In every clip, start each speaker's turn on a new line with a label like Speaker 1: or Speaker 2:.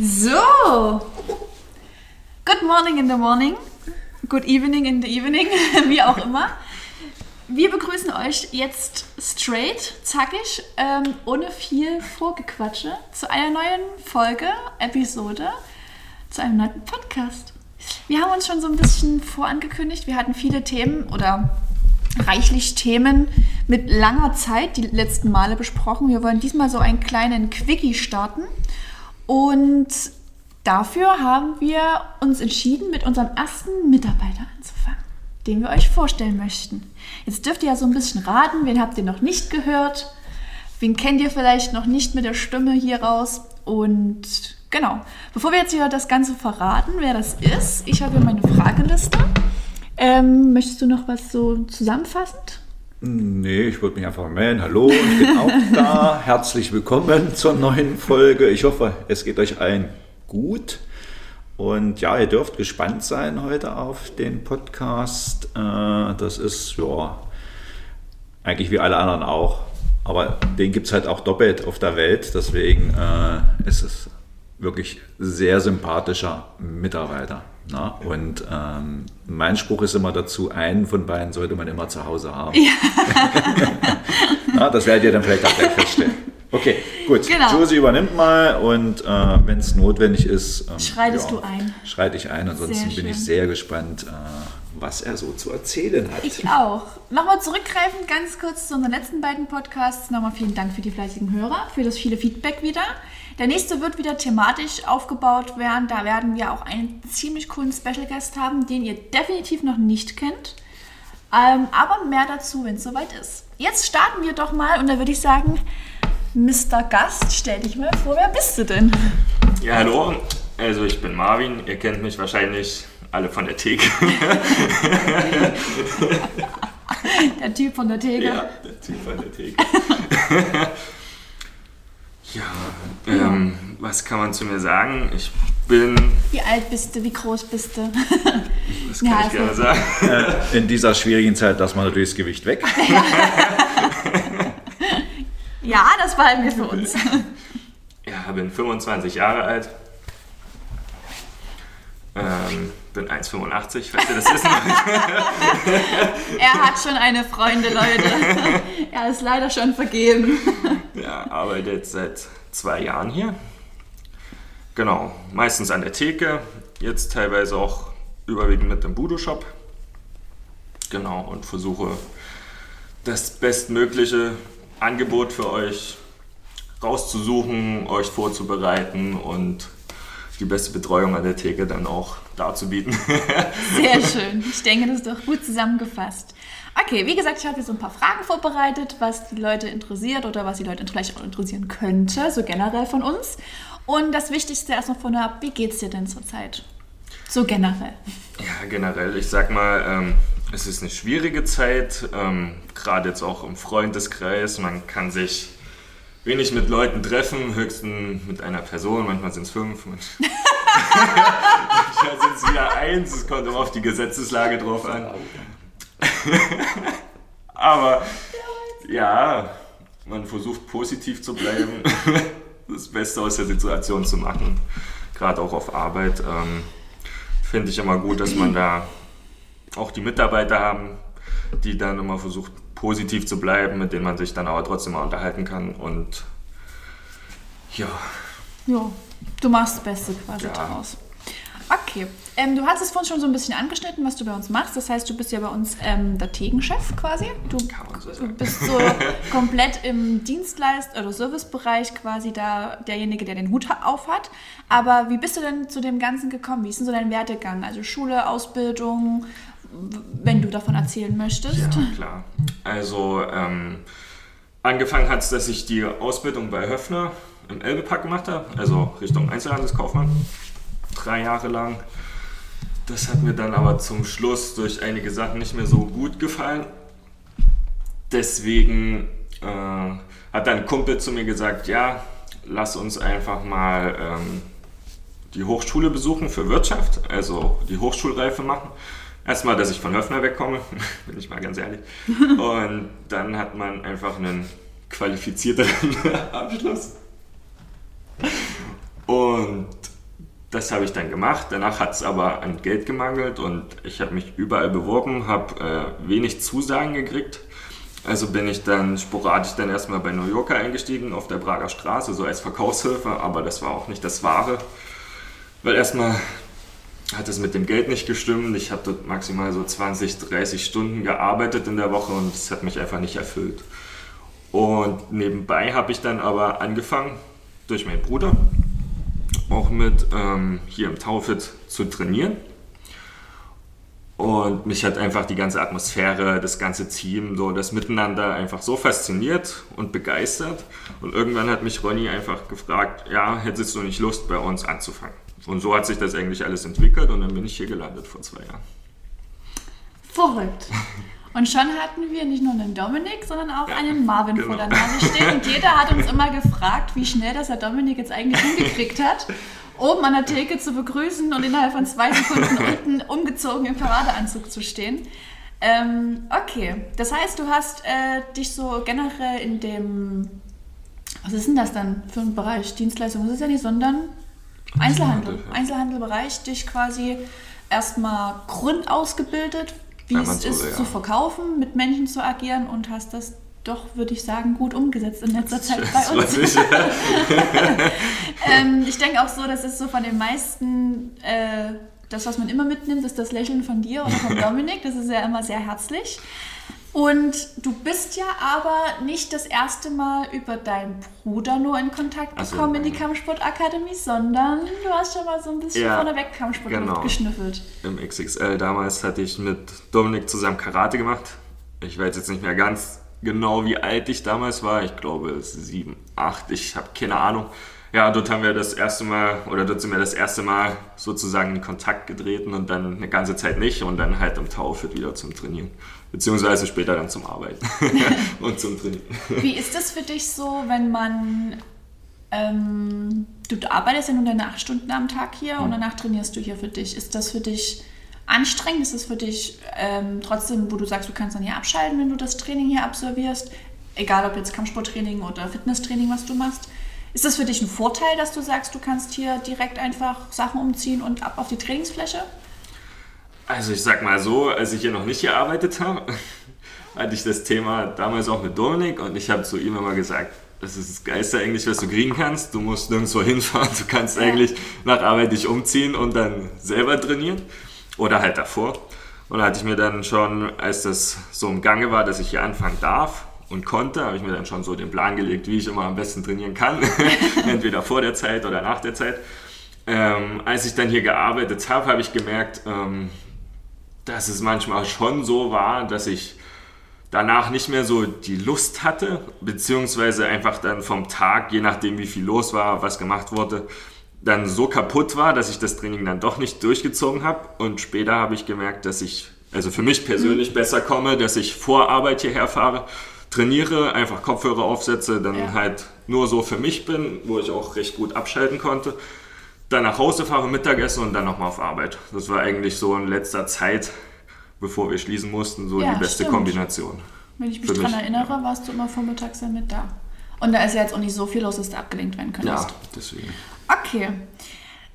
Speaker 1: So. Good morning in the morning. Good evening in the evening. Wie auch immer. Wir begrüßen euch jetzt straight, zackig, ähm, ohne viel Vorgequatsche zu einer neuen Folge, Episode, zu einem neuen Podcast. Wir haben uns schon so ein bisschen vorangekündigt. Wir hatten viele Themen oder reichlich Themen mit langer Zeit die letzten Male besprochen. Wir wollen diesmal so einen kleinen Quickie starten. Und dafür haben wir uns entschieden, mit unserem ersten Mitarbeiter anzufangen, den wir euch vorstellen möchten. Jetzt dürft ihr ja so ein bisschen raten, wen habt ihr noch nicht gehört, wen kennt ihr vielleicht noch nicht mit der Stimme hier raus. Und genau, bevor wir jetzt hier das Ganze verraten, wer das ist, ich habe hier meine Frageliste. Ähm, möchtest du noch was so zusammenfassend?
Speaker 2: Nee, ich würde mich einfach melden. Hallo, ich bin auch da. Herzlich willkommen zur neuen Folge. Ich hoffe, es geht euch allen gut. Und ja, ihr dürft gespannt sein heute auf den Podcast. Äh, das ist ja eigentlich wie alle anderen auch. Aber den gibt es halt auch doppelt auf der Welt. Deswegen äh, ist es wirklich sehr sympathischer Mitarbeiter. Na? Und ähm, mein Spruch ist immer dazu, einen von beiden sollte man immer zu Hause haben. Ja. Na, das werdet ihr dann vielleicht auch gleich feststellen. Okay, gut. Genau. Josie übernimmt mal und äh, wenn es notwendig ist,
Speaker 1: ähm, schreitest ja, du ein.
Speaker 2: Schreite ich ein. Ansonsten bin ich sehr gespannt, äh, was er so zu erzählen hat.
Speaker 1: Ich auch. Nochmal zurückgreifend ganz kurz zu unseren letzten beiden Podcasts. Nochmal vielen Dank für die fleißigen Hörer, für das viele Feedback wieder. Der nächste wird wieder thematisch aufgebaut werden. Da werden wir auch einen ziemlich coolen Special Guest haben, den ihr definitiv noch nicht kennt. Ähm, aber mehr dazu, wenn es soweit ist. Jetzt starten wir doch mal und da würde ich sagen, Mr. Gast, stell dich mal vor, wer bist du denn?
Speaker 3: Ja, hallo. Also ich bin Marvin. Ihr kennt mich wahrscheinlich alle von der Theke.
Speaker 1: der Typ von der Theke.
Speaker 3: Ja, der Typ von der Theke. Ja, ähm, was kann man zu mir sagen? Ich bin.
Speaker 1: Wie alt bist du? Wie groß bist du?
Speaker 3: Das kann ja, ich gerne sagen.
Speaker 2: Äh, in dieser schwierigen Zeit lassen wir natürlich das Gewicht weg.
Speaker 1: ja, das behalten wir für uns.
Speaker 3: Ja, bin 25 Jahre alt. Ähm, bin 1,85, falls ihr das wissen
Speaker 1: Er hat schon eine Freunde, Leute. Er ist leider schon vergeben.
Speaker 3: Ja, arbeite jetzt seit zwei Jahren hier. Genau, meistens an der Theke, jetzt teilweise auch überwiegend mit dem Budo-Shop. Genau, und versuche das bestmögliche Angebot für euch rauszusuchen, euch vorzubereiten und die beste Betreuung an der Theke dann auch darzubieten.
Speaker 1: Sehr schön. Ich denke, das ist doch gut zusammengefasst. Okay, wie gesagt, ich habe hier so ein paar Fragen vorbereitet, was die Leute interessiert oder was die Leute vielleicht auch interessieren könnte, so generell von uns. Und das Wichtigste erstmal von ab, wie geht es dir denn zurzeit? So generell.
Speaker 3: Ja, generell, ich sag mal, ähm, es ist eine schwierige Zeit, ähm, gerade jetzt auch im Freundeskreis. Man kann sich wenig mit Leuten treffen, höchstens mit einer Person, manchmal sind es fünf. Manchmal sind es wieder eins, es kommt immer auf die Gesetzeslage drauf an. Aber ja, man versucht positiv zu bleiben, das Beste aus der Situation zu machen, gerade auch auf Arbeit. Ähm, Finde ich immer gut, dass man da auch die Mitarbeiter haben, die dann immer versucht positiv zu bleiben, mit denen man sich dann aber trotzdem mal unterhalten kann und ja.
Speaker 1: Ja, du machst das Beste quasi ja. daraus. Okay, ähm, du hast es vorhin schon so ein bisschen angeschnitten, was du bei uns machst. Das heißt, du bist ja bei uns ähm, der Tegenchef quasi. Du so bist so komplett im Dienstleist- oder Servicebereich quasi da derjenige, der den Hut auf hat. Aber wie bist du denn zu dem Ganzen gekommen? Wie ist denn so dein Werdegang? Also Schule, Ausbildung, wenn du davon erzählen möchtest. Ja,
Speaker 3: klar. Also ähm, angefangen hat es, dass ich die Ausbildung bei Höfner im Elbepark gemacht habe, also Richtung Einzelhandelskaufmann, drei Jahre lang. Das hat mir dann aber zum Schluss durch einige Sachen nicht mehr so gut gefallen. Deswegen äh, hat dann ein Kumpel zu mir gesagt, ja, lass uns einfach mal ähm, die Hochschule besuchen für Wirtschaft, also die Hochschulreife machen. Erstmal, dass ich von Höfner wegkomme, bin ich mal ganz ehrlich. Und dann hat man einfach einen qualifizierteren Abschluss. Und das habe ich dann gemacht. Danach hat es aber an Geld gemangelt und ich habe mich überall beworben, habe äh, wenig Zusagen gekriegt. Also bin ich dann sporadisch dann erstmal bei New Yorker eingestiegen auf der Prager Straße, so als Verkaufshilfe, aber das war auch nicht das Wahre. Weil erstmal hat es mit dem Geld nicht gestimmt. Ich habe dort maximal so 20, 30 Stunden gearbeitet in der Woche und es hat mich einfach nicht erfüllt. Und nebenbei habe ich dann aber angefangen, durch meinen Bruder, auch mit ähm, hier im Taufit zu trainieren. Und mich hat einfach die ganze Atmosphäre, das ganze Team, so das Miteinander einfach so fasziniert und begeistert. Und irgendwann hat mich Ronny einfach gefragt, ja, hättest du nicht Lust, bei uns anzufangen? Und so hat sich das eigentlich alles entwickelt und dann bin ich hier gelandet vor zwei Jahren.
Speaker 1: Verrückt. Und schon hatten wir nicht nur einen Dominik, sondern auch einen Marvin genau. vor der Nase stehen. Und jeder hat uns immer gefragt, wie schnell das der Dominik jetzt eigentlich hingekriegt hat oben an der Theke zu begrüßen und innerhalb von zwei Sekunden unten umgezogen im Paradeanzug zu stehen. Ähm, okay, das heißt, du hast äh, dich so generell in dem, was ist denn das dann für ein Bereich? Dienstleistung, ist ja nicht, sondern Einzelhandel. Einzelhandelbereich, dich quasi erstmal grundausgebildet, wie es ist so, ja. zu verkaufen, mit Menschen zu agieren und hast das doch, würde ich sagen, gut umgesetzt in letzter Zeit bei uns. Ich, ähm, ich denke auch so, das ist so von den meisten, äh, das, was man immer mitnimmt, ist das Lächeln von dir oder von Dominik. Das ist ja immer sehr herzlich. Und du bist ja aber nicht das erste Mal über deinen Bruder nur in Kontakt gekommen so, in die Kampfsportakademie, sondern du hast schon mal so ein bisschen ja, vorneweg Kampfsport genau. geschnüffelt.
Speaker 3: Im XXL damals hatte ich mit Dominik zusammen Karate gemacht. Ich weiß jetzt nicht mehr ganz genau, wie alt ich damals war. Ich glaube sieben, acht, ich habe keine Ahnung. Ja, dort haben wir das erste Mal, oder dort sind wir das erste Mal sozusagen in Kontakt getreten und dann eine ganze Zeit nicht und dann halt im Taufit wieder zum Trainieren. Beziehungsweise später dann zum Arbeiten und zum Trainieren.
Speaker 1: Wie ist das für dich so, wenn man, ähm, du arbeitest ja nur deine acht Stunden am Tag hier hm. und danach trainierst du hier für dich. Ist das für dich anstrengend? Ist es für dich ähm, trotzdem, wo du sagst, du kannst dann hier abschalten, wenn du das Training hier absolvierst? Egal ob jetzt Kampfsporttraining oder Fitnesstraining, was du machst. Ist das für dich ein Vorteil, dass du sagst, du kannst hier direkt einfach Sachen umziehen und ab auf die Trainingsfläche?
Speaker 3: Also ich sag mal so, als ich hier noch nicht gearbeitet habe, hatte ich das Thema damals auch mit Dominik und ich habe zu ihm immer gesagt, das ist das Geiste eigentlich, was du kriegen kannst. Du musst nirgendwo hinfahren, du kannst ja. eigentlich nach Arbeit dich umziehen und dann selber trainieren. Oder halt davor. Und da hatte ich mir dann schon, als das so im Gange war, dass ich hier anfangen darf und konnte, habe ich mir dann schon so den Plan gelegt, wie ich immer am besten trainieren kann. Entweder vor der Zeit oder nach der Zeit. Ähm, als ich dann hier gearbeitet habe, habe ich gemerkt, ähm, dass es manchmal schon so war, dass ich danach nicht mehr so die Lust hatte, beziehungsweise einfach dann vom Tag, je nachdem wie viel los war, was gemacht wurde, dann so kaputt war, dass ich das Training dann doch nicht durchgezogen habe. Und später habe ich gemerkt, dass ich, also für mich persönlich mhm. besser komme, dass ich vor Arbeit hierher fahre, trainiere, einfach Kopfhörer aufsetze, dann ja. halt nur so für mich bin, wo ich auch recht gut abschalten konnte. Dann nach Hause fahre, Mittagessen und dann nochmal auf Arbeit. Das war eigentlich so in letzter Zeit, bevor wir schließen mussten, so ja, die beste stimmt. Kombination.
Speaker 1: Wenn ich mich daran erinnere, ja. warst du immer vormittags dann mit da. Und da ist ja jetzt auch nicht so viel los, dass du abgelenkt werden könntest.
Speaker 3: Ja, deswegen.
Speaker 1: Okay.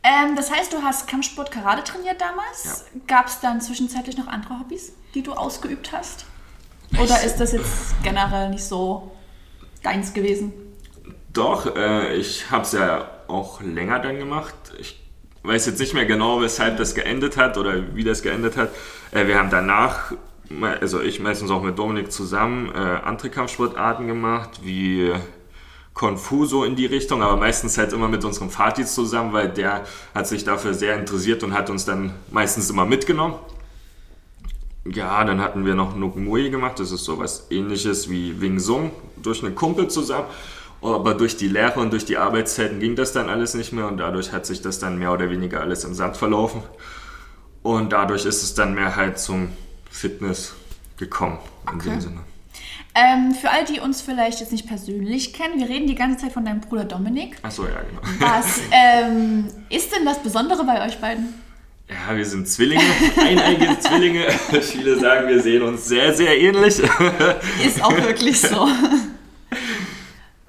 Speaker 1: Ähm, das heißt, du hast Kampfsport Karate trainiert damals. Ja. Gab es dann zwischenzeitlich noch andere Hobbys, die du ausgeübt hast? Oder ist das jetzt generell nicht so deins gewesen?
Speaker 3: Doch, äh, ich habe es ja auch länger dann gemacht. Ich weiß jetzt nicht mehr genau, weshalb das geendet hat oder wie das geendet hat. Äh, wir haben danach, also ich meistens auch mit Dominik zusammen, äh, andere Kampfsportarten gemacht, wie Confuso in die Richtung, aber meistens halt immer mit unserem Vati zusammen, weil der hat sich dafür sehr interessiert und hat uns dann meistens immer mitgenommen. Ja, dann hatten wir noch Nukmui gemacht, das ist sowas ähnliches wie Wing Sung, durch einen Kumpel zusammen. Aber durch die Lehre und durch die Arbeitszeiten ging das dann alles nicht mehr und dadurch hat sich das dann mehr oder weniger alles im Sand verlaufen. Und dadurch ist es dann mehr halt zum Fitness gekommen in okay. dem Sinne.
Speaker 1: Ähm, für alle, die uns vielleicht jetzt nicht persönlich kennen, wir reden die ganze Zeit von deinem Bruder Dominik.
Speaker 3: Achso, ja, genau.
Speaker 1: Was ähm, ist denn das Besondere bei euch beiden?
Speaker 3: Ja, wir sind Zwillinge, eineige Zwillinge. Viele sagen, wir sehen uns sehr, sehr ähnlich.
Speaker 1: Ist auch wirklich so.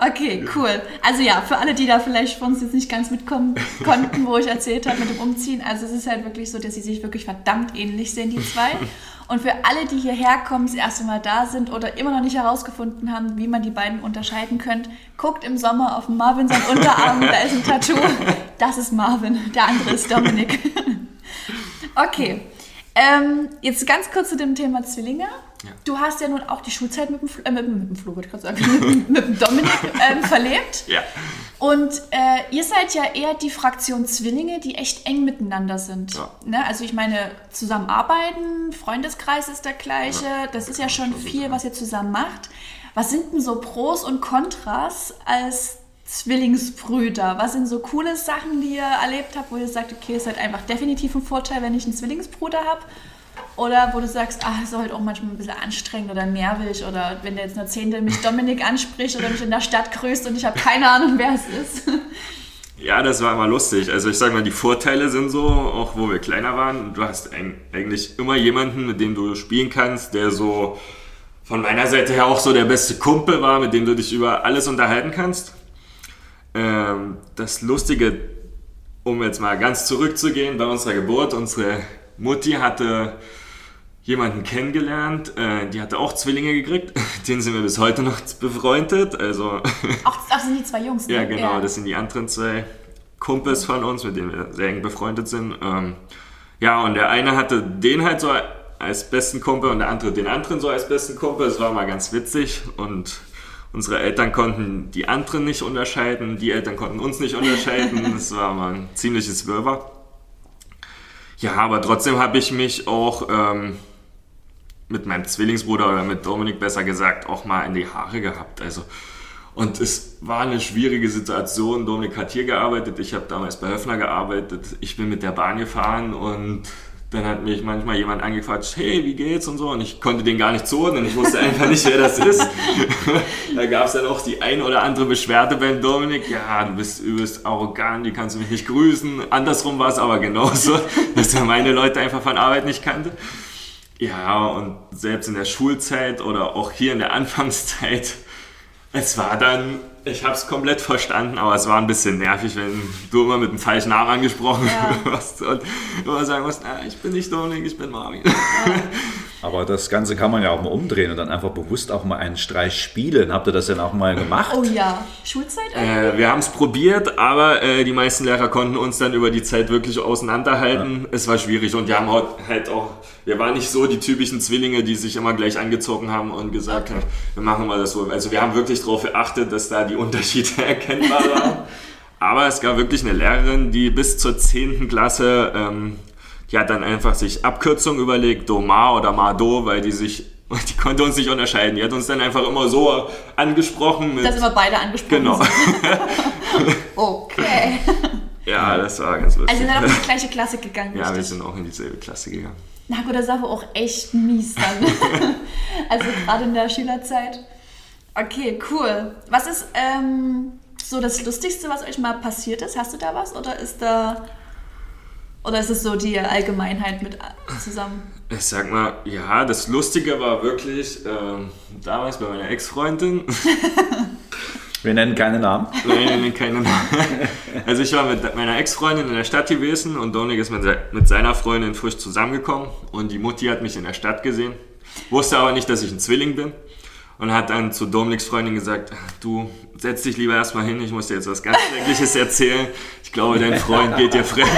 Speaker 1: Okay, cool. Also ja, für alle, die da vielleicht von uns jetzt nicht ganz mitkommen konnten, wo ich erzählt habe mit dem Umziehen, also es ist halt wirklich so, dass sie sich wirklich verdammt ähnlich sehen, die zwei. Und für alle, die hierher kommen, das erste Mal da sind oder immer noch nicht herausgefunden haben, wie man die beiden unterscheiden könnt, guckt im Sommer auf Marvin sein Unterarm, da ist ein Tattoo. Das ist Marvin, der andere ist Dominik. Okay, ähm, jetzt ganz kurz zu dem Thema Zwillinge.
Speaker 3: Ja.
Speaker 1: Du hast ja nun auch die Schulzeit mit dem, Flo, äh, mit, dem- mit dem Flo, wollte ich gerade sagen, mit, mit dem Dominik ähm, verlebt.
Speaker 3: Ja.
Speaker 1: Und äh, ihr seid ja eher die Fraktion Zwillinge, die echt eng miteinander sind.
Speaker 3: Ja.
Speaker 1: Ne? Also ich meine, zusammenarbeiten, Freundeskreis ist der gleiche, das ist ja schon viel, was ihr zusammen macht. Was sind denn so Pros und Kontras als Zwillingsbrüder? Was sind so coole Sachen, die ihr erlebt habt, wo ihr sagt, okay, ist halt einfach definitiv ein Vorteil, wenn ich einen Zwillingsbruder habe? Oder wo du sagst, es ist halt auch manchmal ein bisschen anstrengend oder nervig oder wenn der jetzt nur Zehntel mich Dominik anspricht oder mich in der Stadt grüßt und ich habe keine Ahnung, wer es ist.
Speaker 3: Ja, das war immer lustig. Also ich sag mal, die Vorteile sind so, auch wo wir kleiner waren, du hast eig- eigentlich immer jemanden, mit dem du spielen kannst, der so von meiner Seite her auch so der beste Kumpel war, mit dem du dich über alles unterhalten kannst. Ähm, das Lustige, um jetzt mal ganz zurückzugehen, bei unserer Geburt, unsere Mutti hatte jemanden kennengelernt, äh, die hatte auch Zwillinge gekriegt, den sind wir bis heute noch befreundet, also
Speaker 1: Auch das sind die zwei Jungs. Ne?
Speaker 3: ja, genau, das sind die anderen zwei Kumpels von uns, mit denen wir sehr eng befreundet sind. Ähm, ja, und der eine hatte den halt so als besten Kumpel und der andere den anderen so als besten Kumpel. Das war mal ganz witzig und unsere Eltern konnten die anderen nicht unterscheiden, die Eltern konnten uns nicht unterscheiden. Das war mal ein ziemliches Wirrwarr. Ja, aber trotzdem habe ich mich auch ähm, mit meinem Zwillingsbruder oder mit Dominik besser gesagt auch mal in die Haare gehabt. Also und es war eine schwierige Situation. Dominik hat hier gearbeitet, ich habe damals bei Höfner gearbeitet. Ich bin mit der Bahn gefahren und dann hat mich manchmal jemand angequatscht, hey, wie geht's und so. Und ich konnte den gar nicht zuordnen. Ich wusste einfach nicht, wer das ist. da gab es dann auch die ein oder andere Beschwerde beim Dominik. Ja, du bist übelst arrogant, die kannst du mich nicht grüßen. Andersrum war es aber genauso, dass er meine Leute einfach von Arbeit nicht kannte. Ja, und selbst in der Schulzeit oder auch hier in der Anfangszeit, es war dann, ich habe es komplett verstanden, aber es war ein bisschen nervig, wenn du immer mit dem falschen Namen angesprochen
Speaker 1: Ja.
Speaker 3: wirst und immer sagen musst, ich bin nicht Dominik, ich bin Marvin.
Speaker 2: Aber das Ganze kann man ja auch mal umdrehen und dann einfach bewusst auch mal einen Streich spielen. Habt ihr das denn auch mal gemacht?
Speaker 1: Oh ja, Schulzeit?
Speaker 3: Äh, wir haben es probiert, aber äh, die meisten Lehrer konnten uns dann über die Zeit wirklich auseinanderhalten. Es war schwierig und wir haben halt- halt auch, wir waren nicht so die typischen Zwillinge, die sich immer gleich angezogen haben und gesagt haben, wir machen mal das so. Also wir haben wirklich darauf geachtet, dass da die Unterschiede erkennbar waren. Aber es gab wirklich eine Lehrerin, die bis zur 10. Klasse, ähm, die hat dann einfach sich Abkürzungen überlegt, Domar oder Mado, weil die sich, die konnte uns nicht unterscheiden. Die hat uns dann einfach immer so angesprochen mit...
Speaker 1: Da sind wir beide angesprochen.
Speaker 3: Genau.
Speaker 1: Okay.
Speaker 3: Ja, das war ganz lustig.
Speaker 1: Also sind dann auch in die gleiche Klasse gegangen,
Speaker 3: ja, wir
Speaker 1: richtig?
Speaker 3: sind auch in dieselbe Klasse gegangen.
Speaker 1: Na gut, das ist aber auch echt mies dann. also gerade in der Schülerzeit. Okay, cool. Was ist ähm, so das Lustigste, was euch mal passiert ist? Hast du da was? Oder ist da. Oder ist es so die Allgemeinheit mit zusammen?
Speaker 3: Ich sag mal, ja, das Lustige war wirklich ähm, damals bei meiner Ex-Freundin.
Speaker 2: Wir nennen keine Namen.
Speaker 3: Nein, nein, nein, keine Namen. Also ich war mit meiner Ex-Freundin in der Stadt gewesen und Dominik ist mit seiner Freundin frisch zusammengekommen und die Mutti hat mich in der Stadt gesehen, wusste aber nicht, dass ich ein Zwilling bin und hat dann zu Dominiks Freundin gesagt, du setz dich lieber erstmal hin, ich muss dir jetzt was ganz Schreckliches erzählen. Ich glaube, dein Freund geht dir fremd.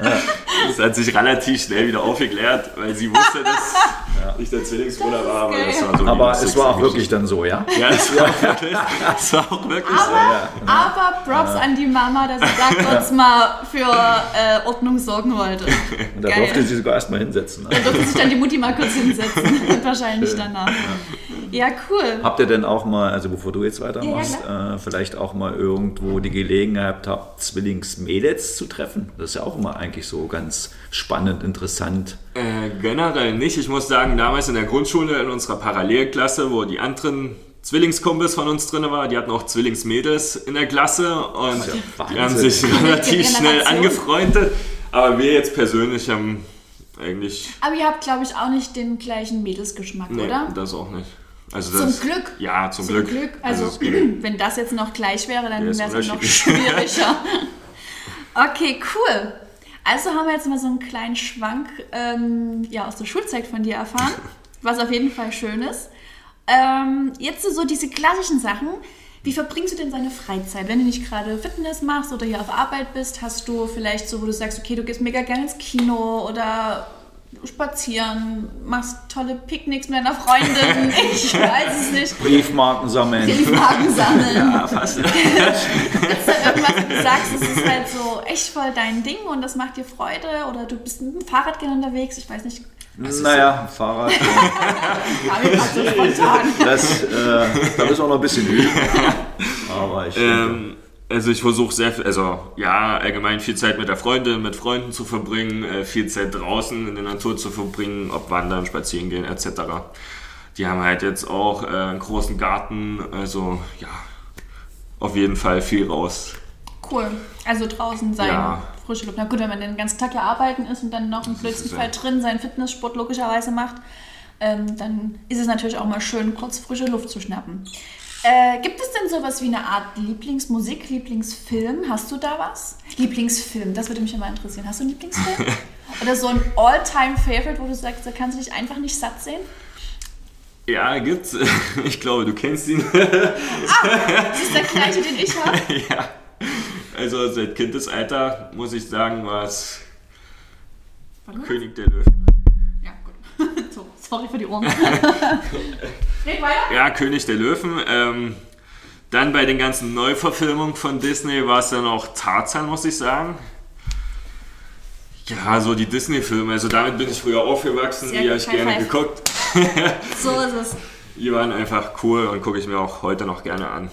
Speaker 3: Das hat sich relativ schnell wieder aufgeklärt, weil sie wusste, dass ich der Zwillingsbruder war, aber das war so
Speaker 2: Aber es war auch wirklich dann so, ja?
Speaker 3: Ja, es war wirklich, es war auch wirklich so.
Speaker 1: Aber, aber Props an die Mama, dass sie da kurz mal für äh, Ordnung sorgen wollte.
Speaker 2: Und da
Speaker 1: Geil.
Speaker 2: durfte sie sogar erstmal hinsetzen. Ne?
Speaker 1: Da durfte sich dann die Mutti mal kurz hinsetzen. Wahrscheinlich danach. Ja, cool.
Speaker 2: Habt ihr denn auch mal, also bevor du jetzt weitermachst,
Speaker 1: Ja,
Speaker 2: äh, vielleicht auch mal irgendwo die Gelegenheit habt, Zwillingsmädels zu treffen? Das ist ja auch immer eigentlich so ganz spannend, interessant.
Speaker 3: Äh, generell nicht. Ich muss sagen, damals in der Grundschule in unserer Parallelklasse, wo die anderen Zwillingskumpels von uns drin waren, die hatten auch Zwillingsmädels in der Klasse und
Speaker 2: ja
Speaker 3: die haben sich relativ schnell angefreundet. Aber wir jetzt persönlich haben eigentlich,
Speaker 1: Aber ihr habt, glaube ich, auch nicht den gleichen Mädelsgeschmack,
Speaker 3: nee,
Speaker 1: oder?
Speaker 3: das auch nicht. Also
Speaker 1: Zum
Speaker 3: das,
Speaker 1: Glück.
Speaker 3: Ja, zum,
Speaker 1: Zum
Speaker 3: Glück.
Speaker 1: Glück. Also,
Speaker 3: es geht-
Speaker 1: wenn das jetzt noch gleich wäre, dann wäre es noch schwieriger. okay, cool. Also haben wir jetzt mal so einen kleinen Schwank ähm, ja, aus der Schulzeit von dir erfahren, was auf jeden Fall schön ist. Ähm, jetzt so diese klassischen Sachen. Wie verbringst du denn deine Freizeit? Wenn du nicht gerade Fitness machst oder hier auf Arbeit bist, hast du vielleicht so, wo du sagst, okay, du gehst mega gerne ins Kino oder spazieren, machst tolle Picknicks mit deiner Freundin. Ich weiß es nicht.
Speaker 2: Briefmarken sammeln.
Speaker 1: Briefmarken sammeln.
Speaker 3: ja, fast.
Speaker 1: Gibt es da irgendwas, wo du sagst, das ist halt so echt voll dein Ding und das macht dir Freude oder du bist mit dem Fahrrad gerne unterwegs? Ich weiß nicht.
Speaker 2: Naja, Fahrrad.
Speaker 1: Kam mir grad so spontan.
Speaker 2: Das, äh, da müssen wir noch ein bisschen üben. Aber ich denke,
Speaker 3: Ähm, also ich versuche sehr viel, also ja, allgemein viel Zeit mit der Freundin, mit Freunden zu verbringen, äh, viel Zeit draußen in der Natur zu verbringen, ob wandern, spazieren gehen etc. Die haben halt jetzt auch äh, einen großen Garten, also ja, auf jeden Fall viel raus.
Speaker 1: Cool. Also draußen sein,
Speaker 3: Ja.
Speaker 1: frische Luft. Na gut, wenn man den ganzen Tag ja arbeiten ist und dann noch im blödsten Fall drin seinen Fitnesssport logischerweise macht, ähm, dann ist es natürlich auch mal schön, kurz frische Luft zu schnappen. Äh, gibt es denn sowas wie eine Art Lieblingsmusik, Lieblingsfilm? Hast du da was? Lieblingsfilm, das würde mich immer interessieren. Hast du einen Lieblingsfilm? Oder so ein All-Time-Favorite, wo du sagst, da kannst du dich einfach nicht satt sehen?
Speaker 3: Ja, gibt's. Ich glaube, du kennst ihn.
Speaker 1: Das ist der gleiche, den ich habe.
Speaker 3: ja. Also seit Kindesalter muss ich sagen, war es König der Löwen.
Speaker 1: Ja, gut. So, sorry für die Ohren. Red weiter.
Speaker 3: Ja, König der Löwen. Ähm, dann bei den ganzen Neuverfilmungen von Disney war es dann auch Tarzan, muss ich sagen. Ja, so die Disney-Filme, also damit bin ich früher aufgewachsen,
Speaker 1: Sehr
Speaker 3: die habe ich gerne
Speaker 1: five.
Speaker 3: geguckt.
Speaker 1: So ist es.
Speaker 3: Die waren einfach cool und gucke ich mir auch heute noch gerne an.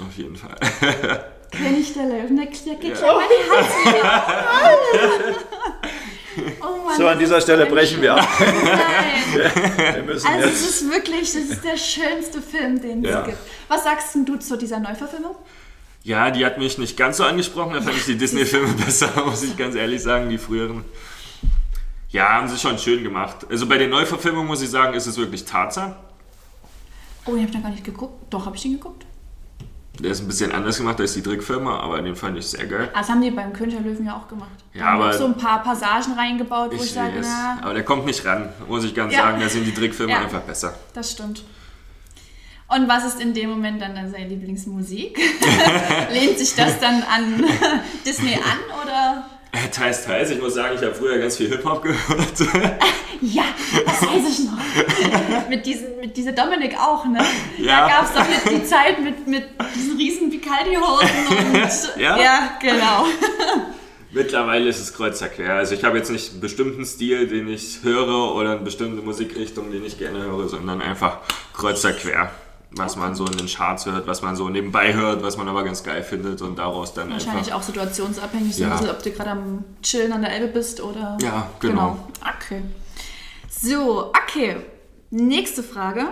Speaker 3: Auf jeden Fall.
Speaker 1: König der Löwen, der, geht
Speaker 3: Ja.
Speaker 1: schon mal die wieder. Oh Mann.
Speaker 2: so, an dieser Stelle brechen wir ab.
Speaker 1: Nein.
Speaker 2: Wir
Speaker 1: Also es ist wirklich, das ist der schönste Film, den
Speaker 2: Ja.
Speaker 1: es gibt. Was sagst denn du zu dieser Neuverfilmung?
Speaker 3: Ja, die hat mich nicht ganz so angesprochen, da fand ich die Disney-Filme besser, muss ich ganz ehrlich sagen, die früheren. Ja, haben sie schon schön gemacht. Also bei den Neuverfilmungen muss ich sagen, ist es wirklich Tarzan.
Speaker 1: Oh, den habe ich noch gar nicht geguckt. Doch, habe ich den geguckt.
Speaker 3: Der ist ein bisschen anders gemacht als die Trickfilme, aber den fand ich sehr geil.
Speaker 1: Das haben die beim König der Löwen ja auch gemacht. Da
Speaker 3: Ja,
Speaker 1: haben
Speaker 3: aber-
Speaker 1: so ein paar Passagen reingebaut, wo ich,
Speaker 3: Ich
Speaker 1: sage,
Speaker 3: weiß,
Speaker 1: na,
Speaker 3: aber der kommt nicht ran, muss ich ganz
Speaker 1: Ja.
Speaker 3: sagen. Da sind die Trickfilme
Speaker 1: Ja.
Speaker 3: einfach besser.
Speaker 1: das stimmt. Und was ist in dem Moment dann seine Lieblingsmusik? Lehnt sich das dann an Disney an oder?
Speaker 3: Äh, Teils, teils. Ich muss sagen, ich habe früher ganz viel Hip-Hop gehört.
Speaker 1: Ja, das weiß ich noch. mit, diesen, mit dieser Dominik auch, ne?
Speaker 3: Ja.
Speaker 1: Da gab es doch jetzt die Zeit mit, mit diesen riesen Picaldi-Hosen und...
Speaker 3: Ja.
Speaker 1: ja, genau.
Speaker 3: Mittlerweile ist es kreuz quer. Also ich habe jetzt nicht einen bestimmten Stil, den ich höre oder eine bestimmte Musikrichtung, den ich gerne höre, sondern einfach kreuz quer. Was man so in den Charts hört, was man so nebenbei hört, was man aber ganz geil findet und daraus dann
Speaker 1: Wahrscheinlich
Speaker 3: einfach...
Speaker 1: auch situationsabhängig, so
Speaker 3: Ja.
Speaker 1: ein bisschen, ob du gerade am Chillen an der Elbe bist oder...
Speaker 3: Ja, genau.
Speaker 1: Okay. So, okay. Nächste Frage.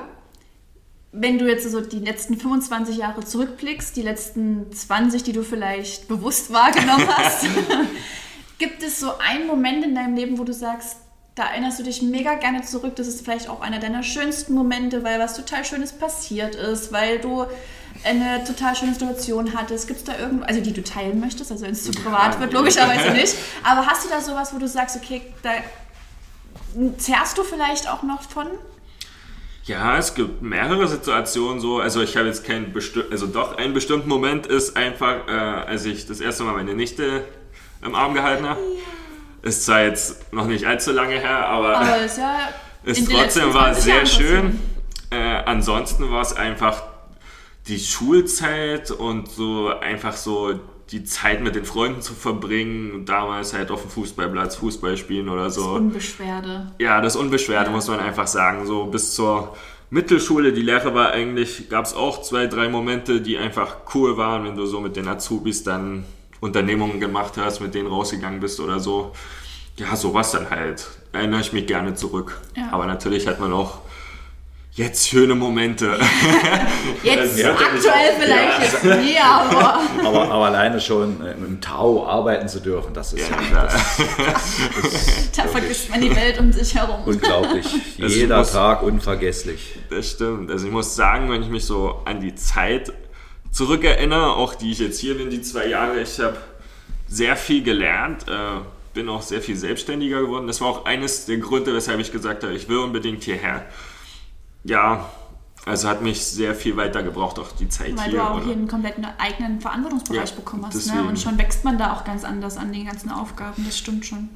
Speaker 1: Wenn du jetzt so die letzten 25 Jahre zurückblickst, die letzten 20, die du vielleicht bewusst wahrgenommen hast, gibt es so einen Moment in deinem Leben, wo du sagst, da erinnerst du dich mega gerne zurück. Das ist vielleicht auch einer deiner schönsten Momente, weil was total Schönes passiert ist, weil du eine total schöne Situation hattest. Gibt es da irgendwo, also die du teilen möchtest, also wenn es zu privat wird, logischerweise nicht. Aber hast du da sowas, wo du sagst, okay, da zehrst du vielleicht auch noch von?
Speaker 3: Ja, es gibt mehrere Situationen so. Also ich habe jetzt keinen bestimmten, also doch einen bestimmten Moment ist einfach, äh, als ich das erste Mal meine Nichte im Arm gehalten habe. Ist zwar jetzt noch nicht allzu lange her, aber
Speaker 1: Aber ist ja den
Speaker 3: trotzdem war
Speaker 1: 20
Speaker 3: sehr schön. Äh, ansonsten war es einfach die Schulzeit und so einfach so die Zeit mit den Freunden zu verbringen. Damals halt auf dem Fußballplatz Fußball spielen oder so.
Speaker 1: Unbeschwerde.
Speaker 3: Ja, das Unbeschwerte muss man einfach sagen. So bis zur Mittelschule, die Lehre war eigentlich, gab es auch zwei, drei Momente, die einfach cool waren, wenn du so mit den Azubis dann Unternehmungen gemacht hast, mit denen rausgegangen bist oder so. Ja, sowas dann halt. Erinnere ich mich gerne zurück.
Speaker 1: Ja.
Speaker 3: Aber natürlich hat man auch jetzt schöne Momente.
Speaker 1: Jetzt
Speaker 2: Ja,
Speaker 1: aktuell vielleicht jetzt nie, aber
Speaker 2: Aber, aber alleine schon äh, im Tau arbeiten zu dürfen, das ist ja,
Speaker 3: klar.
Speaker 1: da vergisst man die Welt um sich herum.
Speaker 2: unglaublich.
Speaker 3: Das
Speaker 2: Jeder
Speaker 3: muss-
Speaker 2: Tag unvergesslich.
Speaker 3: Das stimmt. Also ich muss sagen, wenn ich mich so an die Zeit zurückerinnere, auch die ich jetzt hier bin, die zwei Jahre, ich habe sehr viel gelernt, äh, bin auch sehr viel selbstständiger geworden. Das war auch eines der Gründe, weshalb ich gesagt habe, ich will unbedingt hierher. Ja, also hat mich sehr viel weitergebracht, auch die Zeit
Speaker 1: Weil
Speaker 3: hier.
Speaker 1: du auch
Speaker 3: oder?
Speaker 1: hier einen kompletten eigenen Verantwortungsbereich
Speaker 3: Ja,
Speaker 1: bekommen hast. Ne? Und schon wächst man da auch ganz anders an den ganzen Aufgaben, das stimmt schon.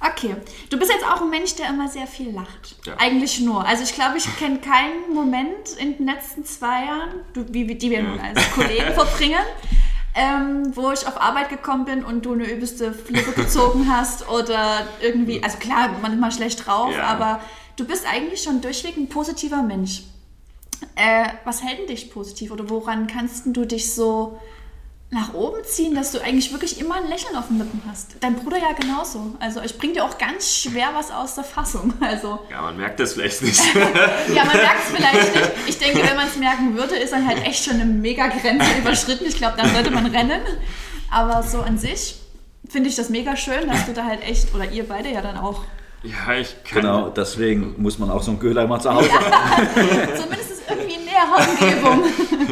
Speaker 1: Okay, du bist jetzt auch ein Mensch, der immer sehr viel lacht.
Speaker 3: Ja.
Speaker 1: Eigentlich nur. Also ich glaube, ich kenne keinen Moment in den letzten zwei Jahren, wie, wie- die wir nun als Kollegen verbringen, ähm, wo ich auf Arbeit gekommen bin und du eine übelste Flippe gezogen hast oder irgendwie, also klar, manchmal schlecht drauf,
Speaker 3: Ja.
Speaker 1: aber du bist eigentlich schon durchweg ein positiver Mensch. Äh, was hält denn dich positiv oder woran kannst du dich so nach oben ziehen, dass du eigentlich wirklich immer ein Lächeln auf den Lippen hast? Dein Bruder ja genauso. Also ich bringe dir auch ganz schwer was aus der Fassung. Also
Speaker 3: Ja, man merkt das vielleicht nicht.
Speaker 1: ja, man merkt es vielleicht nicht. Ich denke, wenn man es merken würde, ist dann halt echt schon eine mega Grenze überschritten. Ich glaube, dann sollte man rennen. Aber so an sich finde ich das mega schön, dass du da halt echt, oder ihr beide ja dann auch,
Speaker 3: ja, ich kann.
Speaker 2: Genau, deswegen muss man auch so einen Köhler mal zu Hause haben.
Speaker 1: zumindest näherer Umgebung.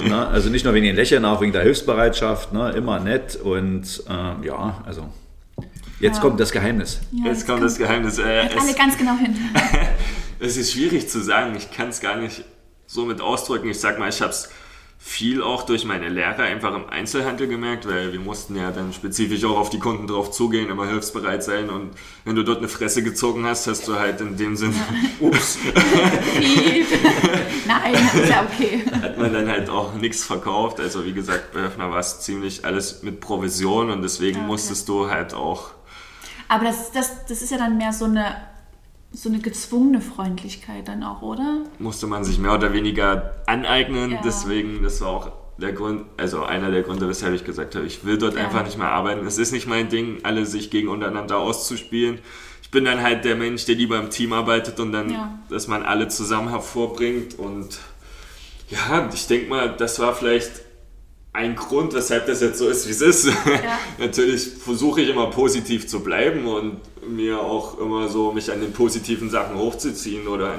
Speaker 2: Ne? Also nicht nur wegen den Lächeln, auch wegen der Hilfsbereitschaft. Ne? Immer nett und äh, ja, also jetzt
Speaker 1: Ja.
Speaker 2: kommt das Geheimnis.
Speaker 1: Ja,
Speaker 3: Jetzt kommt das Geheimnis. Äh,
Speaker 1: alle
Speaker 3: es,
Speaker 1: ganz genau hin.
Speaker 3: es ist schwierig zu sagen. Ich kann es gar nicht so mit ausdrücken. Ich sag mal, ich habe es viel auch durch meine Lehre einfach im Einzelhandel gemerkt, weil wir mussten ja dann spezifisch auch auf die Kunden drauf zugehen, immer hilfsbereit sein und wenn du dort eine Fresse gezogen hast, hast du halt in dem Sinn, ups.
Speaker 1: Nein, ist ja okay.
Speaker 3: hat man dann halt auch nichts verkauft. Also wie gesagt, bei Höfner war es ziemlich alles mit Provision und deswegen
Speaker 1: Okay.
Speaker 3: musstest du halt auch
Speaker 1: Aber das, das, das ist ja dann mehr so eine, so eine gezwungene Freundlichkeit dann auch, oder?
Speaker 3: musste man sich mehr oder weniger aneignen.
Speaker 1: Ja.
Speaker 3: Deswegen, das war auch der Grund, also einer der Gründe, weshalb ich gesagt habe, ich will dort
Speaker 1: Ja.
Speaker 3: einfach nicht mehr arbeiten. Es ist nicht mein Ding, alle sich gegen untereinander auszuspielen. Ich bin dann halt der Mensch, der lieber im Team arbeitet und dann,
Speaker 1: Ja.
Speaker 3: dass man alle zusammen hervorbringt. Und ja, ich denke mal, das war vielleicht ein Grund, weshalb das jetzt so ist, wie es ist. Natürlich versuche ich immer positiv zu bleiben und mir auch immer so mich an den positiven Sachen hochzuziehen oder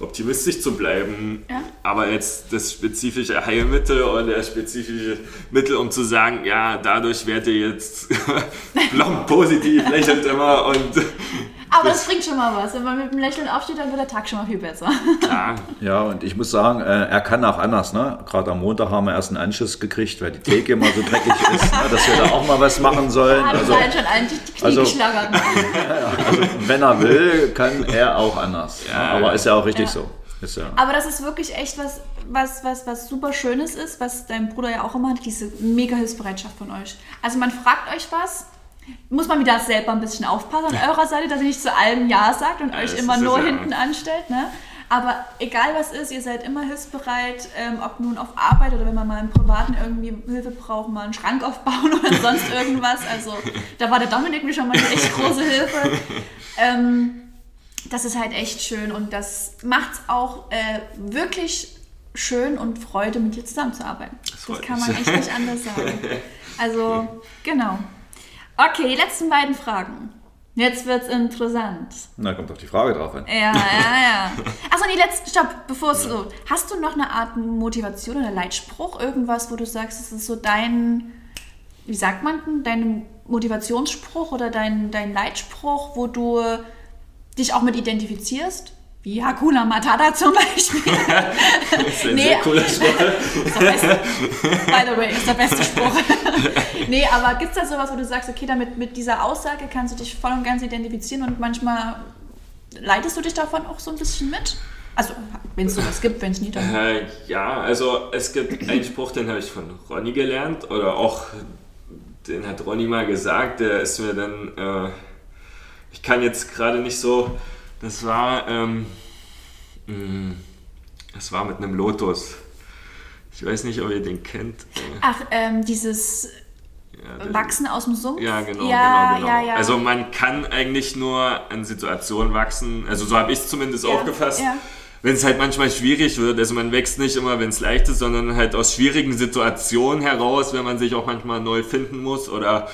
Speaker 3: optimistisch zu bleiben.
Speaker 1: Ja.
Speaker 3: Aber jetzt das spezifische Heilmittel oder das spezifische Mittel, um zu sagen, ja, dadurch werdet ihr jetzt plomb positiv, lächelt immer und
Speaker 1: Aber das bringt schon mal was. Wenn man mit einem Lächeln aufsteht, dann wird der Tag schon mal viel besser.
Speaker 3: klar,
Speaker 2: Ja, und ich muss sagen, äh, er kann auch anders. Ne? Gerade am Montag haben wir erst einen Anschiss gekriegt, weil die Theke immer so dreckig ist, ne? dass wir da auch mal was machen sollen.
Speaker 1: Da hat
Speaker 2: Also,
Speaker 1: also, schon eigentlich die Knie
Speaker 2: also-
Speaker 1: geschlagert.
Speaker 2: also wenn er will, kann er auch anders. ne?
Speaker 3: Ja,
Speaker 2: Aber ist ja auch richtig
Speaker 1: Ja.
Speaker 2: so. Ist ja.
Speaker 1: Aber das ist wirklich echt was, was, was, was super Schönes ist, was dein Bruder ja auch immer hat, diese mega Hilfsbereitschaft von euch. Also man fragt euch was, muss man wieder selber ein bisschen aufpassen an eurer Seite, dass ihr nicht zu allem Ja sagt und
Speaker 3: Ja,
Speaker 1: euch
Speaker 3: das
Speaker 1: immer nur hinten anstellt. Ne? Aber egal was ist, ihr seid immer hilfsbereit, ähm, ob nun auf Arbeit oder wenn man mal im Privaten irgendwie Hilfe braucht, mal einen Schrank aufbauen oder sonst irgendwas. Also da war der Dominik mir schon mal eine echt große Hilfe. Ähm, das ist halt echt schön und das macht es auch äh, wirklich schön und Freude, mit dir zusammenzuarbeiten. Das,
Speaker 3: freut
Speaker 1: kann man echt nicht anders sagen. Also, genau. Okay, die letzten beiden Fragen. Jetzt wird's interessant.
Speaker 2: Na, kommt doch die Frage drauf an.
Speaker 1: Ja, ja, ja. Achso, die letzten, stopp, bevor es so. Hast du noch eine Art Motivation oder Leitspruch? Irgendwas, wo du sagst, es ist so dein, wie sagt man denn, dein Motivationsspruch oder dein, dein Leitspruch, wo du dich auch mit identifizierst? Wie Hakuna Matata zum Beispiel.
Speaker 3: das ist ein
Speaker 1: Nee.
Speaker 3: sehr cooler Spruch.
Speaker 1: Ist der beste, by the way, ist der beste Spruch. nee, aber gibt es da sowas, wo du sagst, okay, damit mit dieser Aussage kannst du dich voll und ganz identifizieren und manchmal leitest du dich davon auch so ein bisschen mit? Also, wenn es sowas gibt, wenn es nie dann.
Speaker 3: Äh, ja, also es gibt einen Spruch, den habe ich von Ronny gelernt oder auch den hat Ronny mal gesagt, der ist mir dann, äh, ich kann jetzt gerade nicht so, das war, ähm, mh, das war mit einem Lotus. Ich weiß nicht, ob ihr den kennt. Äh,
Speaker 1: Ach, ähm, dieses
Speaker 3: ja,
Speaker 1: Wachsen aus dem Sumpf?
Speaker 3: Ja, genau,
Speaker 1: ja,
Speaker 3: genau, genau.
Speaker 1: Ja.
Speaker 3: Also man kann eigentlich nur an Situationen wachsen, also so habe ich es zumindest
Speaker 1: Ja,
Speaker 3: aufgefasst. wenn es halt manchmal schwierig wird. Also man wächst nicht immer, wenn es leicht ist, sondern halt aus schwierigen Situationen heraus, wenn man sich auch manchmal neu finden muss oder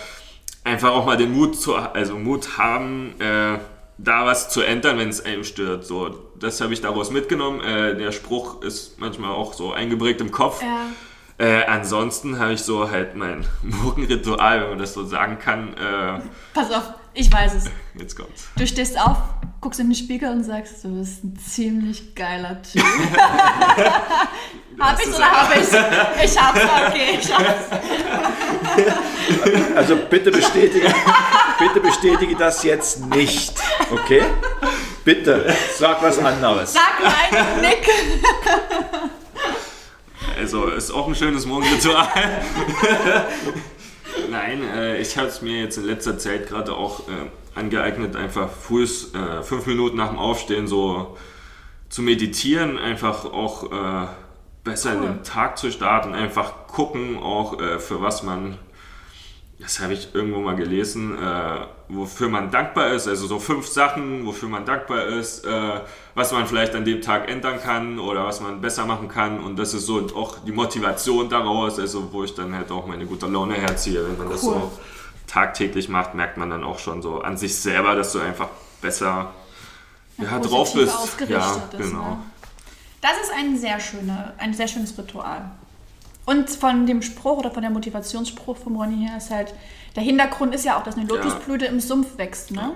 Speaker 3: einfach auch mal den Mut zu, also Mut haben, äh, da was zu ändern, wenn es einem stört. So, das habe ich daraus mitgenommen. Äh, der Spruch ist manchmal auch so eingeprägt im Kopf.
Speaker 1: Ja.
Speaker 3: Äh, ansonsten habe ich so halt mein Morgenritual, wenn man das so sagen kann. Äh,
Speaker 1: Pass auf, ich weiß es.
Speaker 3: jetzt kommt's.
Speaker 1: Du stehst auf, guckst in den Spiegel und sagst, du bist ein ziemlich geiler Typ. hab ich's oder hab ich's? Ich hab's, okay, ich hab's.
Speaker 2: Also bitte bestätige, bitte bestätige das jetzt nicht. Okay? Bitte, sag was anderes.
Speaker 1: Sag nein, Nick.
Speaker 3: Also ist auch ein schönes Morgenritual. Nein, äh, ich habe es mir jetzt in letzter Zeit gerade auch äh, angeeignet, einfach früh äh, fünf Minuten nach dem Aufstehen so zu meditieren, einfach auch äh, besser in
Speaker 1: Cool.
Speaker 3: den Tag zu starten, einfach gucken auch äh, für was man, das habe ich irgendwo mal gelesen, äh, wofür man dankbar ist, also so fünf Sachen, wofür man dankbar ist, äh, was man vielleicht an dem Tag ändern kann oder was man besser machen kann und das ist so auch die Motivation daraus, also wo ich dann halt auch meine gute Laune herziehe, wenn man das
Speaker 1: Cool.
Speaker 3: so tagtäglich macht, merkt man dann auch schon so an sich selber, dass du einfach besser ja, drauf
Speaker 1: positiv
Speaker 3: bist. Ja,
Speaker 1: ist,
Speaker 3: genau.
Speaker 1: ne? Das ist ein sehr, schöner, ein sehr schönes Ritual. Und von dem Spruch oder von der Motivationsspruch von Ronny her ist halt, der Hintergrund ist ja auch, dass eine Lotusblüte im Sumpf wächst, ne?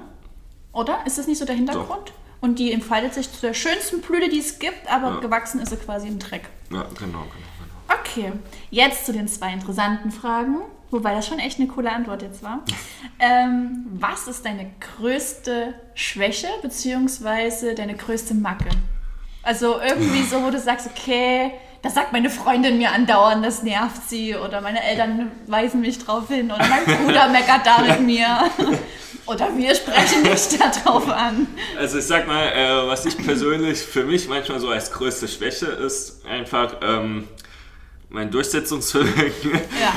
Speaker 1: Oder? Ist das nicht so der Hintergrund? Und die entfaltet sich zu der schönsten Blüte, die es gibt, aber
Speaker 3: Ja.
Speaker 1: gewachsen ist sie quasi im Dreck.
Speaker 3: Ja, genau, genau. genau.
Speaker 1: Okay, jetzt zu den zwei interessanten Fragen, wobei das schon echt eine coole Antwort jetzt war. Ähm, was ist deine größte Schwäche beziehungsweise deine größte Macke? Also irgendwie so, wo du sagst, okay, das sagt meine Freundin mir andauernd, das nervt sie. Oder meine Eltern weisen mich drauf hin. Oder mein Bruder meckert da mit mir. Oder wir sprechen nicht darauf an.
Speaker 3: Also ich sag mal, äh, was ich persönlich für mich manchmal so als größte Schwäche ist, einfach ähm, mein Durchsetzungsvermögen.
Speaker 1: Ja.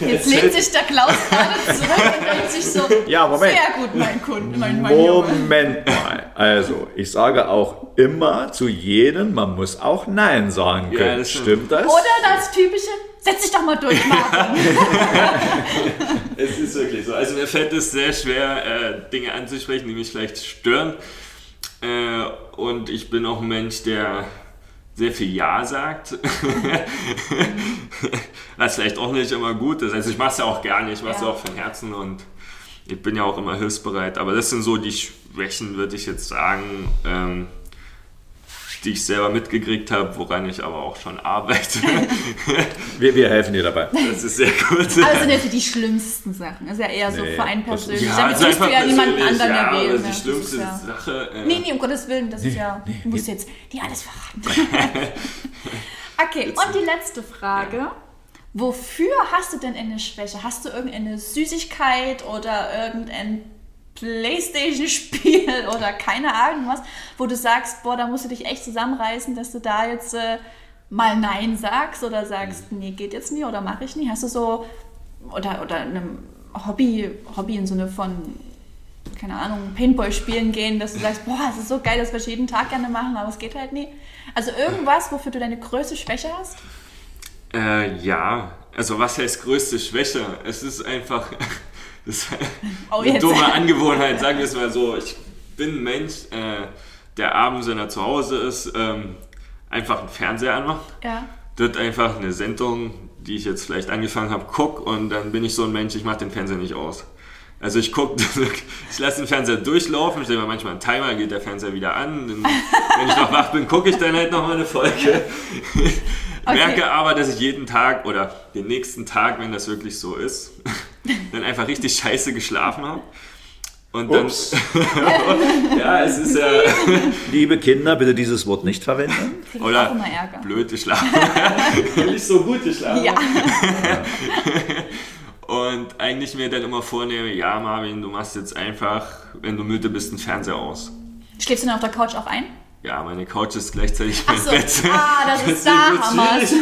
Speaker 1: Jetzt lehnt sich der Klaus gerade zurück und denkt sich so,
Speaker 2: Ja, Moment.
Speaker 1: sehr gut, mein Kunde, mein, mein Junge.
Speaker 2: Moment mal. Also, ich sage auch immer zu jedem, man muss auch Nein sagen
Speaker 3: Ja,
Speaker 2: können.
Speaker 3: das stimmt.
Speaker 2: stimmt das?
Speaker 1: Oder das typische, setz dich doch mal durch, Marvin.
Speaker 3: Es ist wirklich so. Also mir fällt es sehr schwer, äh, Dinge anzusprechen, die mich vielleicht stören. Äh, und ich bin auch ein Mensch, der sehr viel Ja sagt. Was vielleicht auch nicht immer gut ist. Also ich mache es ja auch gerne, ich mache es
Speaker 1: Ja.
Speaker 3: auch von Herzen und ich bin ja auch immer hilfsbereit. Aber das sind so die Schwächen, würde ich jetzt sagen, ähm, die ich selber mitgekriegt habe, woran ich aber auch schon arbeite.
Speaker 2: Wir, wir helfen dir dabei.
Speaker 3: Das ist sehr gut.
Speaker 1: Aber das sind jetzt die schlimmsten Sachen. Das ist ja eher so
Speaker 2: Nee,
Speaker 1: für einen
Speaker 2: das ist-
Speaker 1: persönlich.
Speaker 3: Ja,
Speaker 1: Damit
Speaker 3: also
Speaker 1: tust du ja niemanden anderen
Speaker 3: ja,
Speaker 1: erwähnen. ne?
Speaker 3: die
Speaker 1: Das
Speaker 3: schlimmste
Speaker 1: ist ja,
Speaker 3: Sache. Äh,
Speaker 1: Nee, nee, um Gottes Willen, das ist ja. Du musst jetzt die alles verraten. okay, und die letzte Frage. Wofür hast du denn eine Schwäche? Hast du irgendeine Süßigkeit oder irgendein Playstation-Spiel oder keine Ahnung was, wo du sagst, boah, da musst du dich echt zusammenreißen, dass du da jetzt äh, mal Nein sagst oder sagst, nee, geht jetzt nie oder mache ich nie? Hast du so, oder, oder einem Hobby, Hobby im Sinne von, keine Ahnung, Paintball spielen gehen, dass du sagst, boah, es ist so geil, das ich jeden Tag gerne machen, aber es geht halt nie. Also irgendwas, wofür du deine größte Schwäche hast?
Speaker 3: Äh, ja, also was heißt größte Schwäche? Es ist einfach das ist
Speaker 1: Oh,
Speaker 3: eine
Speaker 1: jetzt.
Speaker 3: dumme Angewohnheit, sagen wir es mal so. Ich bin ein Mensch, äh, der abends, wenn er zu Hause ist, ähm, einfach einen Fernseher anmacht.
Speaker 1: Ja.
Speaker 3: Dort einfach eine Sendung, die ich jetzt vielleicht angefangen habe, guck und dann bin ich so ein Mensch, ich mache den Fernseher nicht aus. Also ich gucke, ich lasse den Fernseher durchlaufen, ich stelle mir manchmal einen Timer, geht der Fernseher wieder an. Dann, wenn ich noch wach bin, gucke ich dann halt noch mal eine Folge.
Speaker 1: Okay.
Speaker 3: Merke aber, dass ich jeden Tag oder den nächsten Tag, wenn das wirklich so ist, dann einfach richtig scheiße geschlafen habe. Und dann,
Speaker 2: Ups.
Speaker 3: ja, es ist ja,
Speaker 2: Liebe Kinder, bitte dieses Wort nicht verwenden.
Speaker 3: Oder
Speaker 1: auch immer Ärger.
Speaker 3: blöd geschlafen. nicht so gut geschlafen.
Speaker 1: Ja.
Speaker 3: Und eigentlich mir dann immer vornehme, ja Marvin, du machst jetzt einfach, wenn du müde bist, den Fernseher aus.
Speaker 1: Schläfst du denn auf der Couch auch ein?
Speaker 3: Ja, meine Couch ist gleichzeitig mein
Speaker 1: so.
Speaker 3: Bett.
Speaker 1: Ah, das ist, da wir's.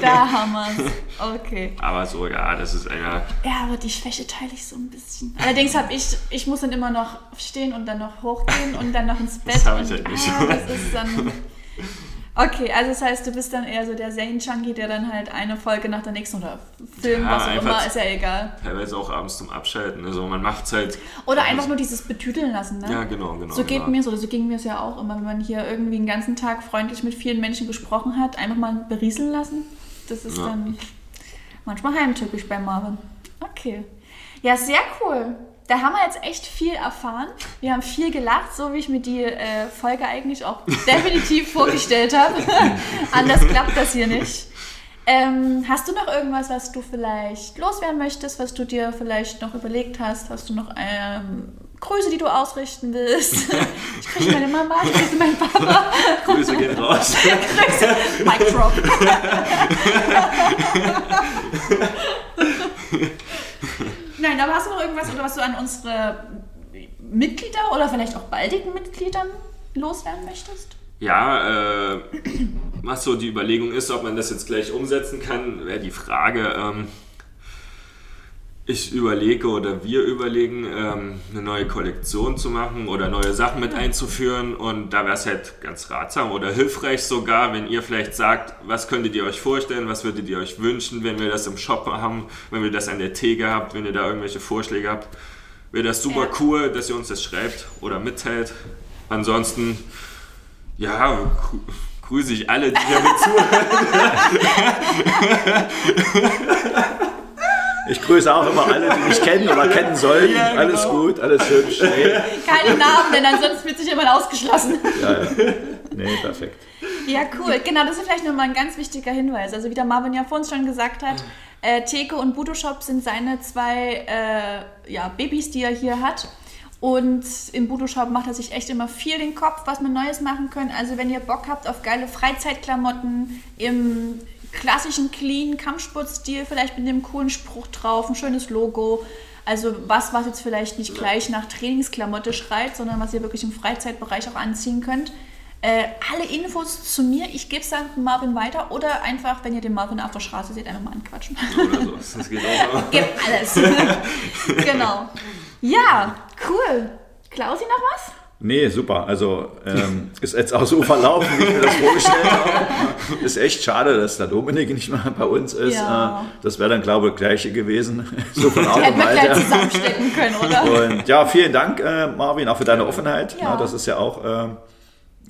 Speaker 1: Da wir's. Okay.
Speaker 3: Aber so, ja, das ist einer.
Speaker 1: Ja, aber die Schwäche teile ich so ein bisschen. Allerdings habe ich, ich muss dann immer noch stehen und dann noch hochgehen und dann noch ins Bett.
Speaker 3: Das hab ich halt nicht.
Speaker 1: Ah, das ist dann... Okay, also das heißt, du bist dann eher so der Serien-Junkie, der dann halt eine Folge nach der nächsten oder Film,
Speaker 3: Ja,
Speaker 1: was auch immer, ist ja egal.
Speaker 3: Teilweise auch abends zum Abschalten. Also man macht halt.
Speaker 1: Oder einfach nur dieses Betüdeln lassen, ne?
Speaker 3: Ja, genau, genau.
Speaker 1: So geht
Speaker 3: genau.
Speaker 1: mir so, so ging mir es ja auch immer, wenn man hier irgendwie den ganzen Tag freundlich mit vielen Menschen gesprochen hat, einfach mal berieseln lassen. Das ist
Speaker 3: Ja.
Speaker 1: dann manchmal heimtückisch bei Marvin. Okay. Ja, sehr cool. Da haben wir jetzt echt viel erfahren. Wir haben viel gelacht, so wie ich mir die äh, Folge eigentlich auch definitiv vorgestellt habe. Anders klappt das hier nicht. Ähm, hast du noch irgendwas, was du vielleicht loswerden möchtest, was du dir vielleicht noch überlegt hast? Hast du noch ähm, Grüße, die du ausrichten willst? Ich grüße meine Mama, ich grüße meinen Papa.
Speaker 3: Grüße gehen raus.
Speaker 1: Grüße. Mic drop. Nein, aber hast du noch irgendwas, oder was du an unsere Mitglieder oder vielleicht auch baldigen Mitgliedern loswerden möchtest?
Speaker 3: Ja, äh, was so die Überlegung ist, ob man das jetzt gleich umsetzen kann, wäre die Frage. Ähm, ich überlege oder wir überlegen, ähm, eine neue Kollektion zu machen oder neue Sachen mit einzuführen. Und da wäre es halt ganz ratsam oder hilfreich sogar, wenn ihr vielleicht sagt, was könntet ihr euch vorstellen, was würdet ihr euch wünschen, wenn wir das im Shop haben, wenn wir das an der Theke habt, wenn ihr da irgendwelche Vorschläge habt. Wäre das super cool, dass ihr uns das schreibt oder mitteilt. Ansonsten, ja, grü grüße ich alle, die hier mit zuhören.
Speaker 2: Ich grüße auch immer alle, die mich kennen oder kennen sollten.
Speaker 3: Ja, genau.
Speaker 2: Alles gut, alles hübsch. Nee,
Speaker 1: Keine Namen, denn ansonsten wird sich jemand ausgeschlossen.
Speaker 2: ja, ja. nee perfekt.
Speaker 1: Ja, cool. Genau, das ist vielleicht nochmal ein ganz wichtiger Hinweis. Also wie der Marvin ja vorhin schon gesagt hat, äh, Theke und Budo Shop sind seine zwei äh, ja, Babys, die er hier hat. Und im Budo Shop macht er sich echt immer viel den Kopf, was wir Neues machen können. Also wenn ihr Bock habt auf geile Freizeitklamotten im klassischen clean Kampfsportstil, vielleicht mit einem coolen Spruch drauf, ein schönes Logo. Also was, was jetzt vielleicht nicht gleich nach Trainingsklamotte schreit, sondern was ihr wirklich im Freizeitbereich auch anziehen könnt. Äh, alle Infos zu mir, ich gebe es dann Marvin weiter oder einfach, wenn ihr den Marvin auf der Straße seht, einfach mal anquatschen.
Speaker 3: Oder so. Das geht auch.
Speaker 1: Gib alles. genau. Ja, cool. Klausi noch was?
Speaker 2: Nee, super. Also ähm, ist jetzt auch so verlaufen, wie ich mir das vorgestellt habe. Ist echt schade, dass der Dominik nicht mehr bei uns ist.
Speaker 1: Ja.
Speaker 2: Äh, das wäre dann, glaube ich, gleiche gewesen. So von Art und Weise.
Speaker 1: zusammenstecken können, oder?
Speaker 2: Und ja, vielen Dank, äh, Marvin, auch für deine Offenheit.
Speaker 1: Ja.
Speaker 2: Ja, das ist ja auch ähm,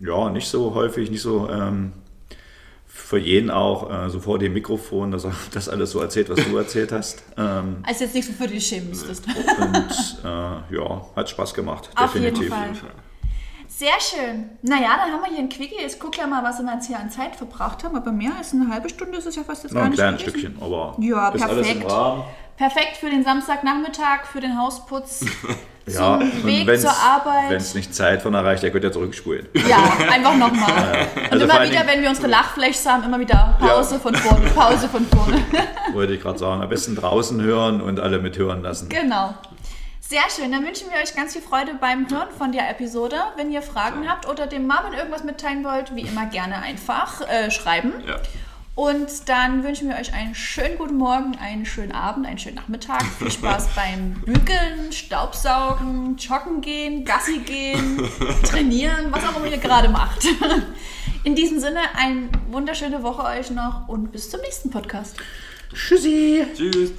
Speaker 2: ja, nicht so häufig, nicht so ähm, für jeden auch äh, so vor dem Mikrofon, dass er das alles so erzählt, was du erzählt hast. Ähm,
Speaker 1: Also jetzt nichts, wofür du dich schämen müsstest.
Speaker 2: und äh, ja, hat Spaß gemacht,
Speaker 1: Auf jeden
Speaker 2: definitiv.
Speaker 1: Fall. Sehr schön. Naja, dann haben wir hier ein Quickie. Jetzt guck ja mal, was wir jetzt hier an Zeit verbraucht haben. Aber mehr als eine halbe Stunde ist es ja fast jetzt
Speaker 2: Noch
Speaker 1: gar
Speaker 2: ein
Speaker 1: nicht
Speaker 2: kleines
Speaker 1: gewesen.
Speaker 2: Stückchen, aber
Speaker 1: Ja,
Speaker 2: ist alles im
Speaker 1: perfekt.
Speaker 2: Rahmen.
Speaker 1: Perfekt für den Samstagnachmittag, für den Hausputz,
Speaker 2: Ja,
Speaker 1: zum Weg zur Arbeit.
Speaker 2: Wenn es nicht Zeit von erreicht, der könnt ja zurückspulen.
Speaker 1: Ja, einfach nochmal. Und
Speaker 2: Also vor
Speaker 1: immer wieder, wenn wir unsere Lachfläche haben, immer wieder Pause
Speaker 2: Ja.
Speaker 1: von vorne, Pause von vorne.
Speaker 2: Wollte ich gerade sagen. Am besten draußen hören und alle mithören lassen.
Speaker 1: genau. Sehr schön. Dann wünschen wir euch ganz viel Freude beim Hören von der Episode. Wenn ihr Fragen habt oder dem Marvin irgendwas mitteilen wollt, wie immer gerne einfach äh, schreiben.
Speaker 3: Ja.
Speaker 1: Und dann wünschen wir euch einen schönen guten Morgen, einen schönen Abend, einen schönen Nachmittag. Viel Spaß beim Bügeln, Staubsaugen, Joggen gehen, Gassi gehen, trainieren, was auch immer ihr gerade macht. In diesem Sinne, eine wunderschöne Woche euch noch und bis zum nächsten Podcast.
Speaker 2: Tschüssi!
Speaker 3: Tschüss.